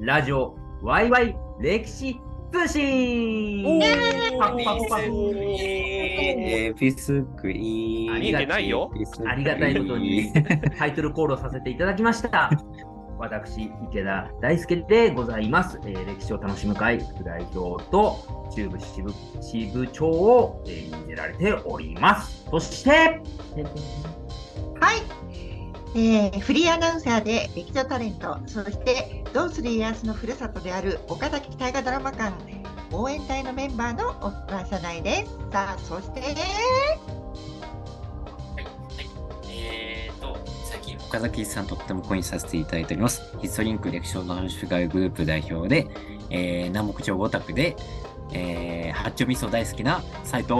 ラジオワイワイ歴史通信パフパフパフエビスクリーン。ありが見えてないよありがたいことに タイトルコールをさせていただきました。私、池田大輔でございます。えー歴史を楽しむ会副代表と中部支部支部長を、えー任せられております。そして、はい、えーフリーアナウンサーで劇場タレント、そしてどうする家康のふるさとである岡崎大河ドラマ館応援隊のメンバーの岡社内です。さあ、そして、はいえーと、最近岡崎さんとってもコインさせていただいております。ヒストリンク歴史の楽し会グループ代表で、えー、南北朝オタクで、えー、八丁味噌大好きな斉藤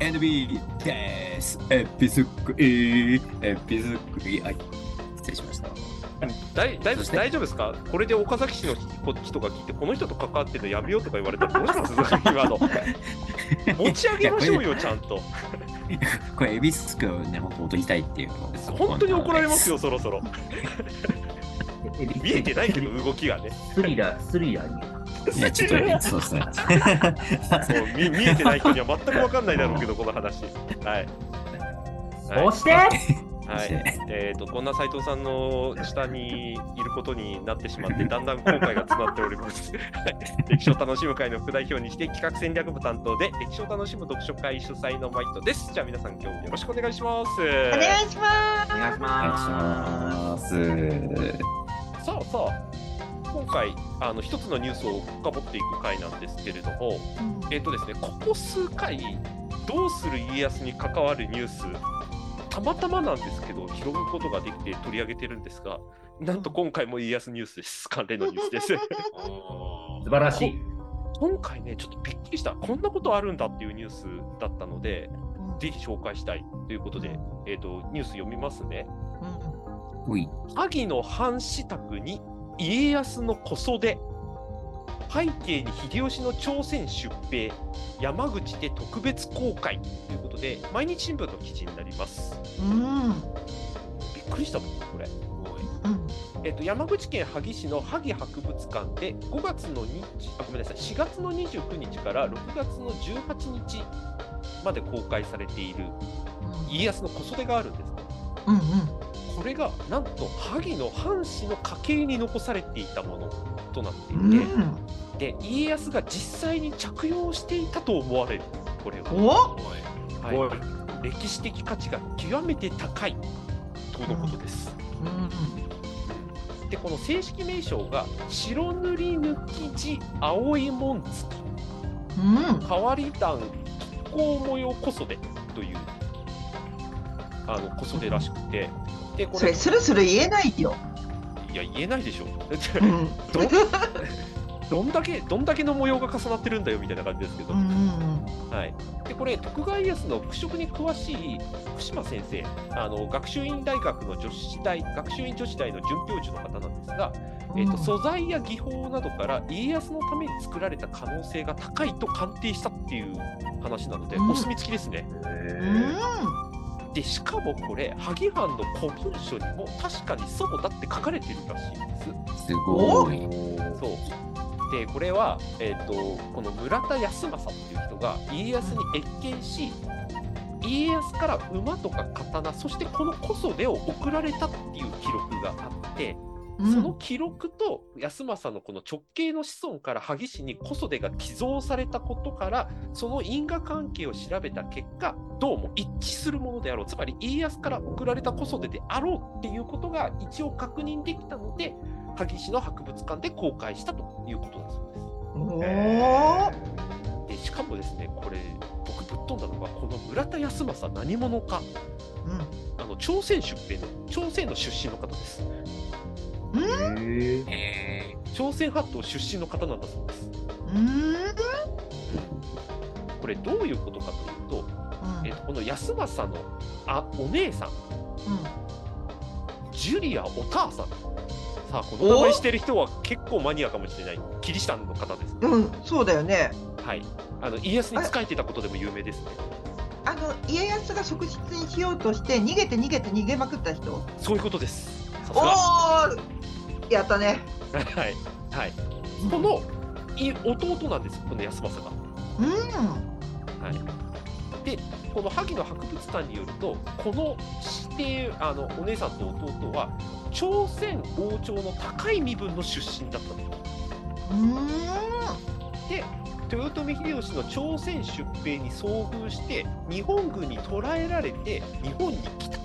NB です。エピスクリーン、エピスクリーン。はい、失礼しました。大大そして？大丈夫ですか？これで岡崎市のこっちとか聞いて、この人と関わってるのやめようとか言われたらどうします今の。持ち上げましょうよ、ちゃんと。これ、エビスクをね、本当踊りたいっていう本当に怒られますよ、そろそろ。えー見えてないけど、動きがね。スリラー、スリラーに。いや、ちょっとね、そうですね。もう見見えてない人には全く分かんないだろうけど、この話。はい。はいそして、はい、えー、とこんな斉藤さんの下にいることになってしまって、だんだん後悔が詰まっております。はい歴史を楽しむ会の副代表にして、企画戦略部担当で、歴史を楽しむ読書会主催のマイトです。じゃあ、皆さん、今日もよろしくお願いします。お願いします。お願いしお願いしまます。さあさあ、今回、あの一つのニュースを深掘っていく回なんですけれども、えっ、とですね、ここ数回、どうする家康に関わるニュース、たまたまなんですけど、拾うことができて取り上げてるんですが、なんと今回も家康ニュースです。関連のニュースです。す。素晴らしい。今回ね、ちょっとびっくりした、こんなことあるんだっていうニュースだったので、ぜひ紹介したいということで、えっ、と、ニュース読みますね。うんおい、萩の藩士宅に家康の小袖。背景に秀吉の朝鮮出兵。山口で特別公開。ということで毎日新聞の記事になります。うん。びっくりしたもんこれ、うん。えっと、山口県萩市の萩博物館で5月の日あごめんなさい4月の29日から6月の18日まで公開されている家康の小袖があるんですね。うんうんこれがなんと萩の藩士の家系に残されていたものとなっていて、うん。で家康が実際に着用していたと思われるこれは、おはい、歴史的価値が極めて高いとのことです。うん。でこの正式名称が白塗り抜き地青い紋付き。うん。変わり段気候模様小袖というあの小袖らしくてでこれ。それスルスル言えないよ。いや言えないでしょ。うん。ど どんだけどんだけの模様が重なってるんだよみたいな感じですけど、うんうんはい、でこれ徳川家康の服飾に詳しい福島先生あの学習院大学の女子大学習院女子大の准教授の方なんですが、えー、と素材や技法などから家康のために作られた可能性が高いと鑑定したっていう話なので、うん。お墨付きですね。うんでしかもこれ萩藩の古文書にも確かにそうだって書かれてるらしいんです。すごい。そうでこれは、えー、とこの村田康政っていう人が家康に謁見し家康から馬とか刀そしてこの小袖を送られたっていう記録があって、うん。その記録と康政のこの直系の子孫から萩市に小袖が寄贈されたことからその因果関係を調べた結果どうも一致するものであろう。つまり家康から送られた小袖であろうっていうことが一応確認できたので萩市の博物館で公開したということだそうです。でしかもですねこれ僕ぶっ飛んだのがこの村田康政何者か。うん。あの朝鮮出兵の朝鮮の出身の方ですえ朝鮮半島出身の方なんだそうです。うんこれどういうことかというと、えっとこの康政のあお姉さん。ジュリア・オターさん。さあこの名前してる人は結構マニアかもしれない。キリシタンの方です。うんうんそうだよね。はい。あの家康に仕えてたことでも有名ですね。あの家康が側室にしようとして逃げて逃げて逃げまくった人。そういうことです。おが。おやったね。はい。はい、このい弟なんですよ、この安政が。うん。はい、で、この萩の博物館によると、この指定あのお姉さんと弟は、朝鮮王朝の高い身分の出身だったと。うん。で、豊臣秀吉の朝鮮出兵に遭遇して、日本軍に捕らえられて、日本に来た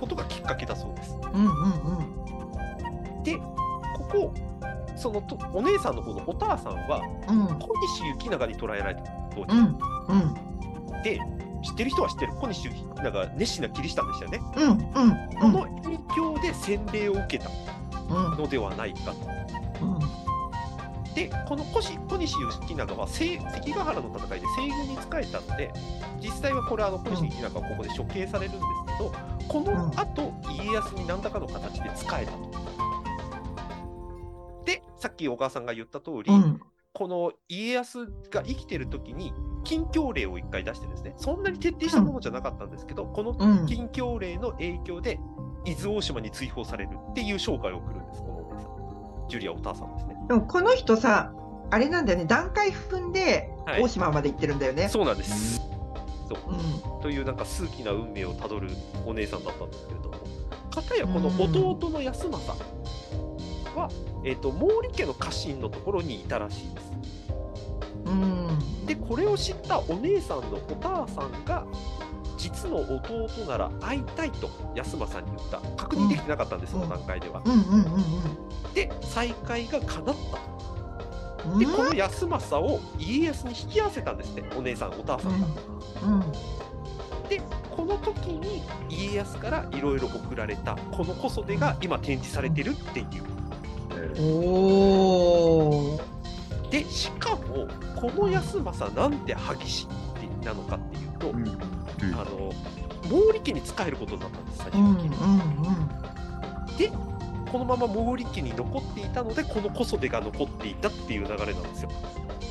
ことがきっかけだそうです。うん。うん。で、ここ、そのとお姉さんの方のお母さんは、うん。小西行長に捕らえられた当時。うん。うん。で、知ってる人は知ってる、小西行長が熱心なキリシタンでしたよね。うん。うん。この影響で洗礼を受けたうん。のではないかと。で、この小西行長はせ関ヶ原の戦いで西軍に仕えたので、実際はこれ、あの小西行長はここで処刑されるんですけど、この後、家康に何らかの形で仕えたと。で、さっき小川さんが言った通り、うん。この家康が生きてる時に禁教令を一回出してですね、そんなに徹底したものじゃなかったんですけど、このうん。禁教令の影響で伊豆大島に追放されるっていう生涯を送るんです、このお姉さん。ジュリア・お母さんですね。でもこの人さ、あれなんだよね、段階踏んではい大島まで行ってるんだよね。そうなんです。うん。というなんか数奇な運命をたどるお姉さんだったんですけれども、かたやこの弟の康政は、えー、と毛利家の家臣のところにいたらしいです。うん。で、これを知ったお姉さんのお母さんが、実の弟なら会いたいと安政に言った。確認できてなかったんです、うんその段階では。で、再会が叶った。うん。で、この安政を家康に引き合わせたんですね、お姉さん、お母さんが。うん。で、この時に家康からいろいろ送られた、この小袖が今展示されてるっていう。おお。で、しかも、この安政なんて萩師ってなのかっていうと、うんあの、毛利家に仕えることになったんです、最終うん。的に。うん。で、このまま毛利家に残っていたので、この小袖が残っていたっていう流れなんですよ。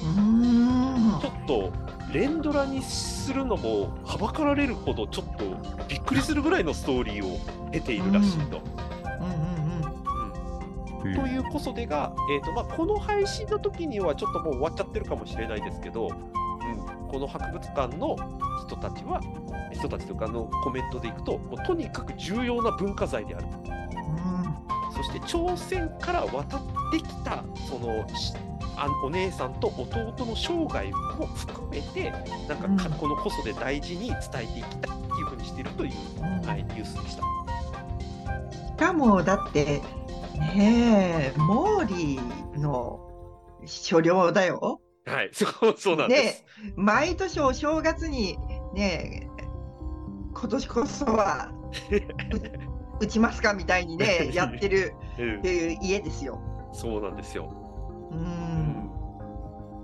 うん。ちょっと、連ドラにするのもはばかられるほど、ちょっとびっくりするぐらいのストーリーを得ているらしいと。うん。うん。うんうんという子育てが、えーとまあ、この配信の時にはちょっともう終わっちゃってるかもしれないですけど、うん、この博物館の人たちは、人たちとかのコメントでいくと、もうとにかく重要な文化財であると。そして朝鮮から渡ってきた、そのしあお姉さんと弟の生涯も含めて、なんかこの子育て大事に伝えていきたいっていうふうにしているという、うん。はい、ニュースでした。しかもだってねえ毛利の所領だよ。はい、そうそうなんです。毎年お正月にねえ今年こそはう 打ちますかみたいにね やってるうんえー家ですよ。そうなんですよ。うん。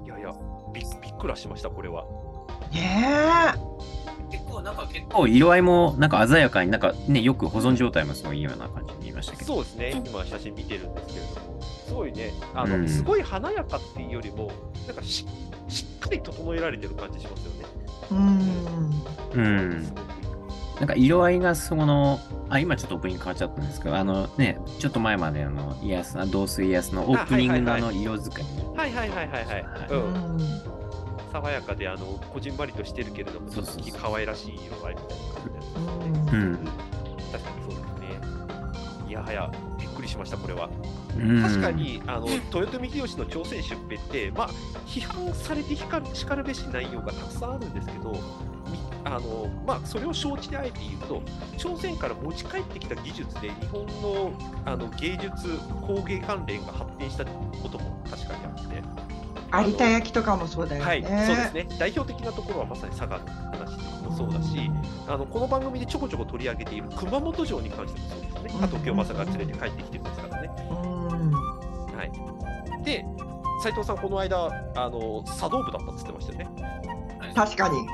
いやいや、びびっくらしました、これは。ね結構なんか結構色合いもなんか鮮やかになんかねよく保存状態もすごいいいような感じに見えましたけど。そうですね、今写真見てるんですけれども、すごいね、あの、うんすごい華やかっていうよりも、なんかししっかり整えられてる感じしますよね。え。うん。うんなんか色合いがそのあ今ちょっとオープニング変わっちゃったんですけどあのねちょっと前まであの家康あ同水家康のオープニングのあの色使いにはいはいはいはいはい。はいうん。うん爽やかで、あの、こじんまりとしてるけれども、ちょっと可愛らしい色合いみたいな感じで。うんうん確かにそうですね。いやはや、びっくりしました、これは。うん確かにあの豊臣秀吉の朝鮮出兵って、まあ、批判されてしかるしかるべし内容がたくさんあるんですけど、みあのまあ、それを承知であえて言うと、朝鮮から持ち帰ってきた技術で日本のあの芸術、工芸関連が発展したことも確かにあって、有田焼とかもそうだよね。はい、そうですね、代表的なところはまさに佐賀の話もそうだし、あのこの番組でちょこちょこ取り上げている熊本城に関してもそうですね、加藤清正が連れて帰ってきてますからね。うん。はい、で、斉藤さん、この間、あの茶道部だったって言ってましたよね。確かに。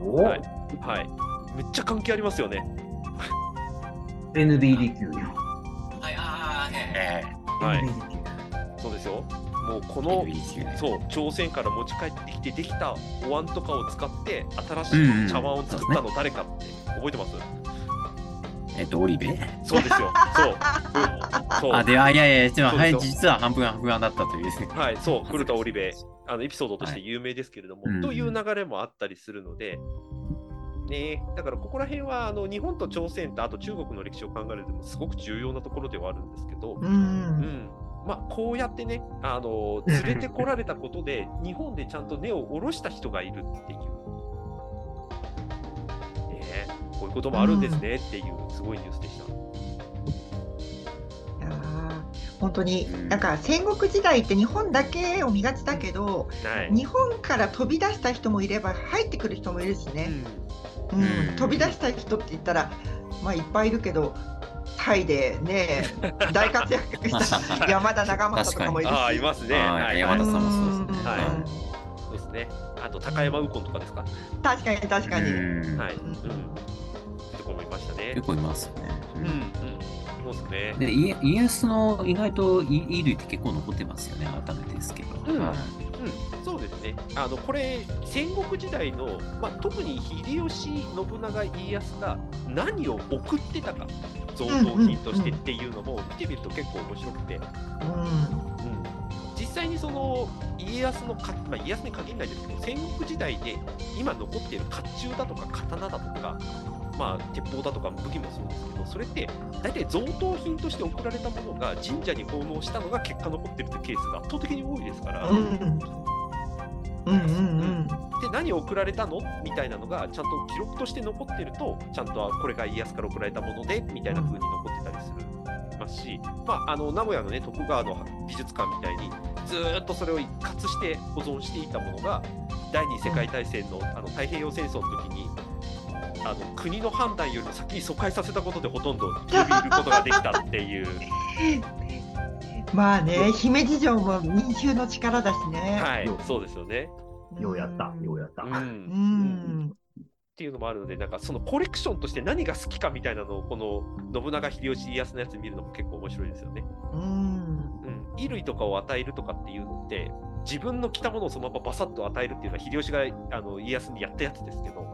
おはいはい、めっちゃ関係ありますよね。NBD 級や。はいあーへはい。そうですよ。もうこーのそう朝鮮から持ち帰ってきてできたお椀とかを使って新しうんうんい茶碗を作ったの誰かって覚えてます、えっと、オリベ？そうですよ。そう。うん。そう。あ、で、あ、いやいや、ちょっとはい、実は半分半分だったという。はい、そう、古田織部、あのエピソードとして有名ですけれども、はいという流れもあったりするので、ね、だからここら辺はあの日本と朝鮮とあと中国の歴史を考えるでもすごく重要なところではあるんですけど、う。うんんまあ、こうやってね、あの 連れてこられたことで、日本でちゃんと根を下ろした人がいるっていう、ね、こういうこともあるんですねっていう、すごいニュースでした。本当にうん。なんか戦国時代って日本だけを見がちだけどはい。日本から飛び出した人もいれば入ってくる人もいるしね、うんうん。飛び出した人って言ったらまあいっぱいいるけどタイでね大活躍した 山田長政とかもいるしああ、いますね。はいはい、山田さんもそうですねはいうんそうですね。あと、高山右近とかですか？確かに確かに、うんはい。うん。ところもいましたね結。構いますよね。うん、うん。そうですね。で、家家康の意外と衣衣類って結構残ってますよね、改めてですけど。うんはいうん、そうですね。あの、これ、戦国時代の、まあ、特に秀吉、信長、家康が何を送ってたか、贈答品としてっていうのも見てみると結構面白くて、うん。実際にその家康のか、まあ、家康に限らないですけど戦国時代で今残っている甲冑だとか刀だとか、まあ、鉄砲だとか武器もそうですけどそれって大体贈答品として送られたものが神社に奉納したのが結果残ってるというケースが圧倒的に多いですから、うん。うんうんで何を送られたの？みたいなのがちゃんと記録として残ってるとちゃんとあこれが家康から送られたものでみたいな風に残ってたりする。ますし、まあ、あの名古屋の、ね、徳川の美術館みたいにずーっとそれを一括して保存していたものが第二次世界大戦の,、あの太平洋戦争の時にあの国の判断よりも先に疎開させたことでほとんど生きることができたっていう、まあね姫路城も民衆の力だしね、はい、そうですよね。ようやった、ようやった。うんうんっていうのもあるので、なんかそのコレクションとして何が好きかみたいなのを、この信長、秀吉、家康のやつ見るのも結構面白いですよね。うんうん、衣類とかを与えるとかっていうのって、自分の着たものをそのままバサッと与えるっていうのは、秀吉があの家康にやったやつですけど、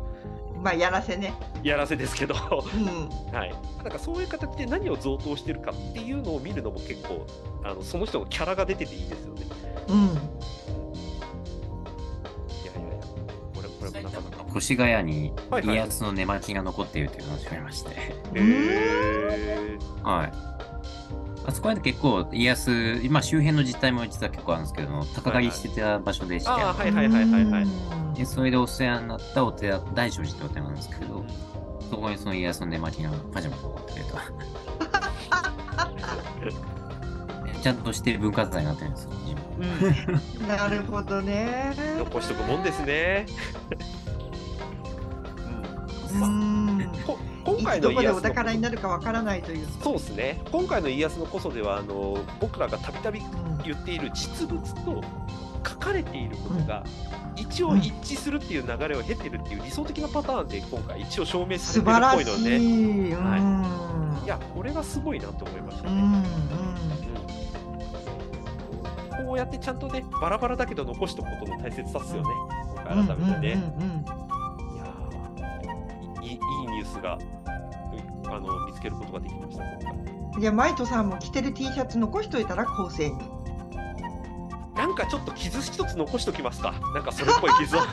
まあやらせね、やらせですけど、うん、はい、なんかそういう形で何を贈答してるかっていうのを見るのも結構、あのその人のキャラが出てていいですよね。うん、いやいやいや、これ、これもなかなか。越谷にはいはい家康の寝巻きが残っているという話がありまして、へー。はい。あそこは結構家康、今周辺の実態も実は結構あるんですけども、高狩りしてた場所でして、ああ、はいはいはいはいはい。でそれでお世話になったお寺、大聖寺ってお寺なんですけど、そこにその家康の寝巻きがパジャマが残ってると。ちゃんとして文化財になってるんですよ、うん なるほどね。残しとくもんですね。ううん今い回つどこでお宝になるかわからないという。そうですね。今回の家康のこそではあの僕らがたびたびうん言っている実物と書かれているものが一応一致するっていう流れを経てるっていう理想的なパターンで今回一応証明されてるっぽいので、しい。うんはいいやこれがすごいなと思いましたね。うんうんうんこうやってちゃんとねバラバラだけど残しておくことの大切さっすよね。今回改めてね。うんうんうんいやーいいいいニュースがうあの見つけることができました、じゃあマイトさんも着てる T シャツ残しといたら後世に。なんかちょっと傷一つ残しときますか。なんかそれっぽい傷を。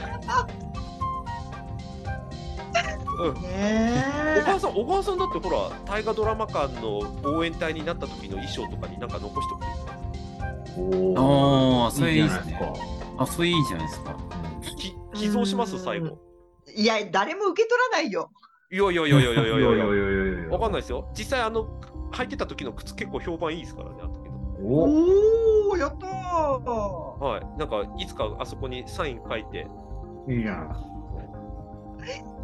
うん、ね小川さん、小川さんだってほら、大河ドラマ館の応援隊になった時の衣装とかになんか残しておくんですか？おあーそれいいっすねじゃないですかあ、それいいじゃないですか。き寄贈しますうん最後。いや誰も受け取らないよ。いやいやいやいやいやいやいやいやいやわかんないですよ。実際、あの、履いてた時の靴結構評判いいですからね、あの時の。おおおやったー。はい。なんか、いつかあそこにサイン書いて、いいな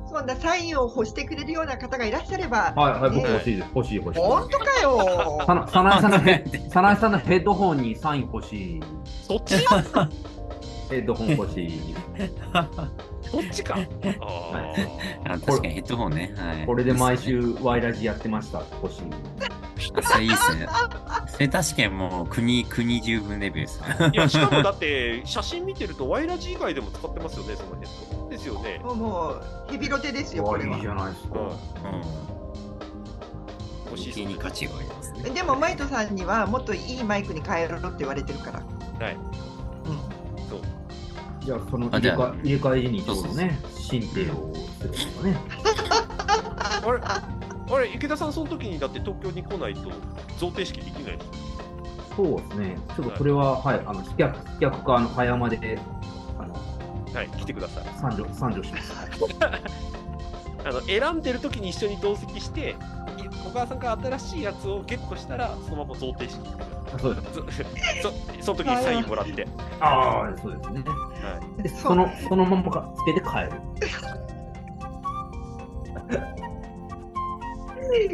そんなサインを欲してくれるような方がいらっしゃれば。はいはい、僕欲しいです。欲しい欲しい。本当かよ。さな、さなえさんのヘサナエさんのヘッドホンにサイン欲しい。そっちヘッドホン欲し っちか？あ あ確かにヘッドホンね。はい。これで毎週ワイラジやってました。欲し。それいいっすね。それ確かにもう国、国十分レベルです。いや、しかもだって、写真見てると、ワイラジ以外でも使ってますよね、そのヘッド。ですよね。もうもうヘビロテですよこれはわいいじ。ゃないですか。うん欲しい余計に価値がありますね。でもマイトさんにはもっといいマイクに変えろって言われてるから。はい。じゃあ、その入れ替え入れ替え時にちょうどね、進呈をするとかね。あれあれ、池田さん、その時にだって東京に来ないと贈呈式できないの？そうですね。ちょっとそれは、はい、あの、飛脚、飛脚か、あの、早山で、あの、はい、来てください。参上、参上します。あの選んでる時に一緒に同席して、い小川さんが新しいやつをゲットしたら、そのまま贈呈式そうです。い そその時にサインもらって。ああ、そうですね。はいで、その、そのままか、つけて帰る。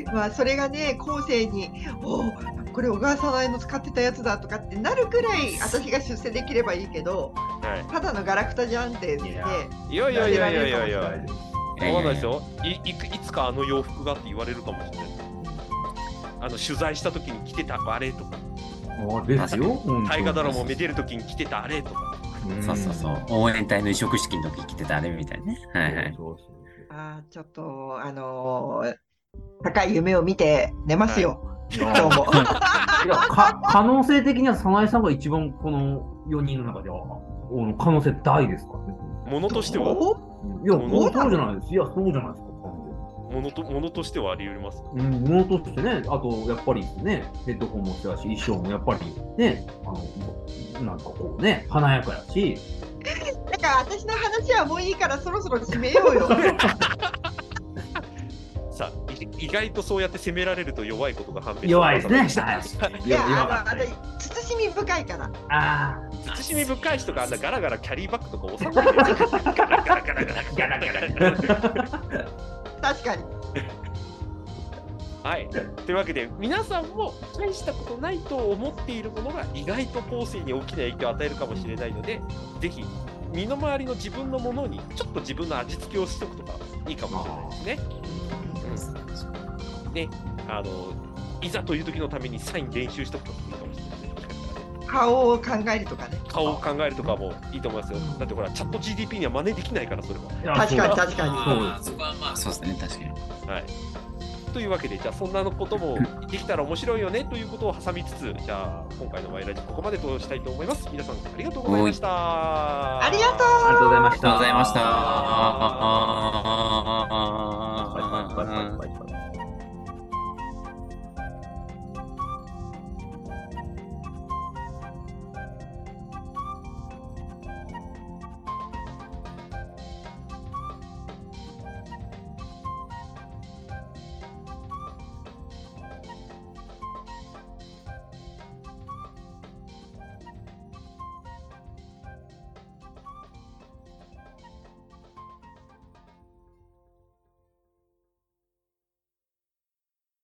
まあそれがね後世に「おおこれ小川さなえの使ってたやつだ」とかってなるくらい私が出世できればいいけどはただのガラクタじゃんって言っていやい、いやいやいやいやいやいや、はわないですよいいく。いつかあの洋服がって言われるかもしれない。あの取材した時に着てたあれとか、あですよ。大河ドラマをめでる時に着てたあれとか。うんそうそうそう。応援隊の移植式の時着てたあれみたいなね。はいはい。あーちょっとあのー高い夢を見て寝ますよ、そういや今日も。いやか可能性的には早苗さんが一番この4人の中ではおの可能性大ですか。ものとしては、お？いや、そうじゃないです。いや、そうじゃないですか。ものとものとしてはあり得ます。うん、ものとしてね、あと、やっぱりね、ヘッドホンもそうやし、衣装もやっぱりね、あの、なんかこうね、華やかやし、だから私の話はもういいからそろそろ締めようよ。さあ、い意外とそうやって責められると弱いことが判明弱いですね。いやあのあの慎み深いから。あ慎み深い人があんなガラガラキャリーバッグとか収まってるガラガラガラガラあ、ガラガラ。確かに。はい。というわけで、皆さんも大したことないと思っているものが意外と後世に大きな影響を与えるかもしれないので、ぜひ、身の回りの自分のものにちょっと自分の味付けをしておくとかいいかもしれないですね。うん、ね、あの、いざという時のためにサイン練習しておくとか顔を考えるとかね。顔を考えるとかもいいと思いますよ。だってほら、チャット GDP には真似できないから、それは。確かに確かに。そこはまあそうですね、確かに。はい。というわけで、じゃあそんなのこともできたら面白いよねということを挟みつつ、じゃあ今回のワイラジここまでとしたいと思います。皆さんありがとうございました。ありがとうありがとうございました。ありがとうございました。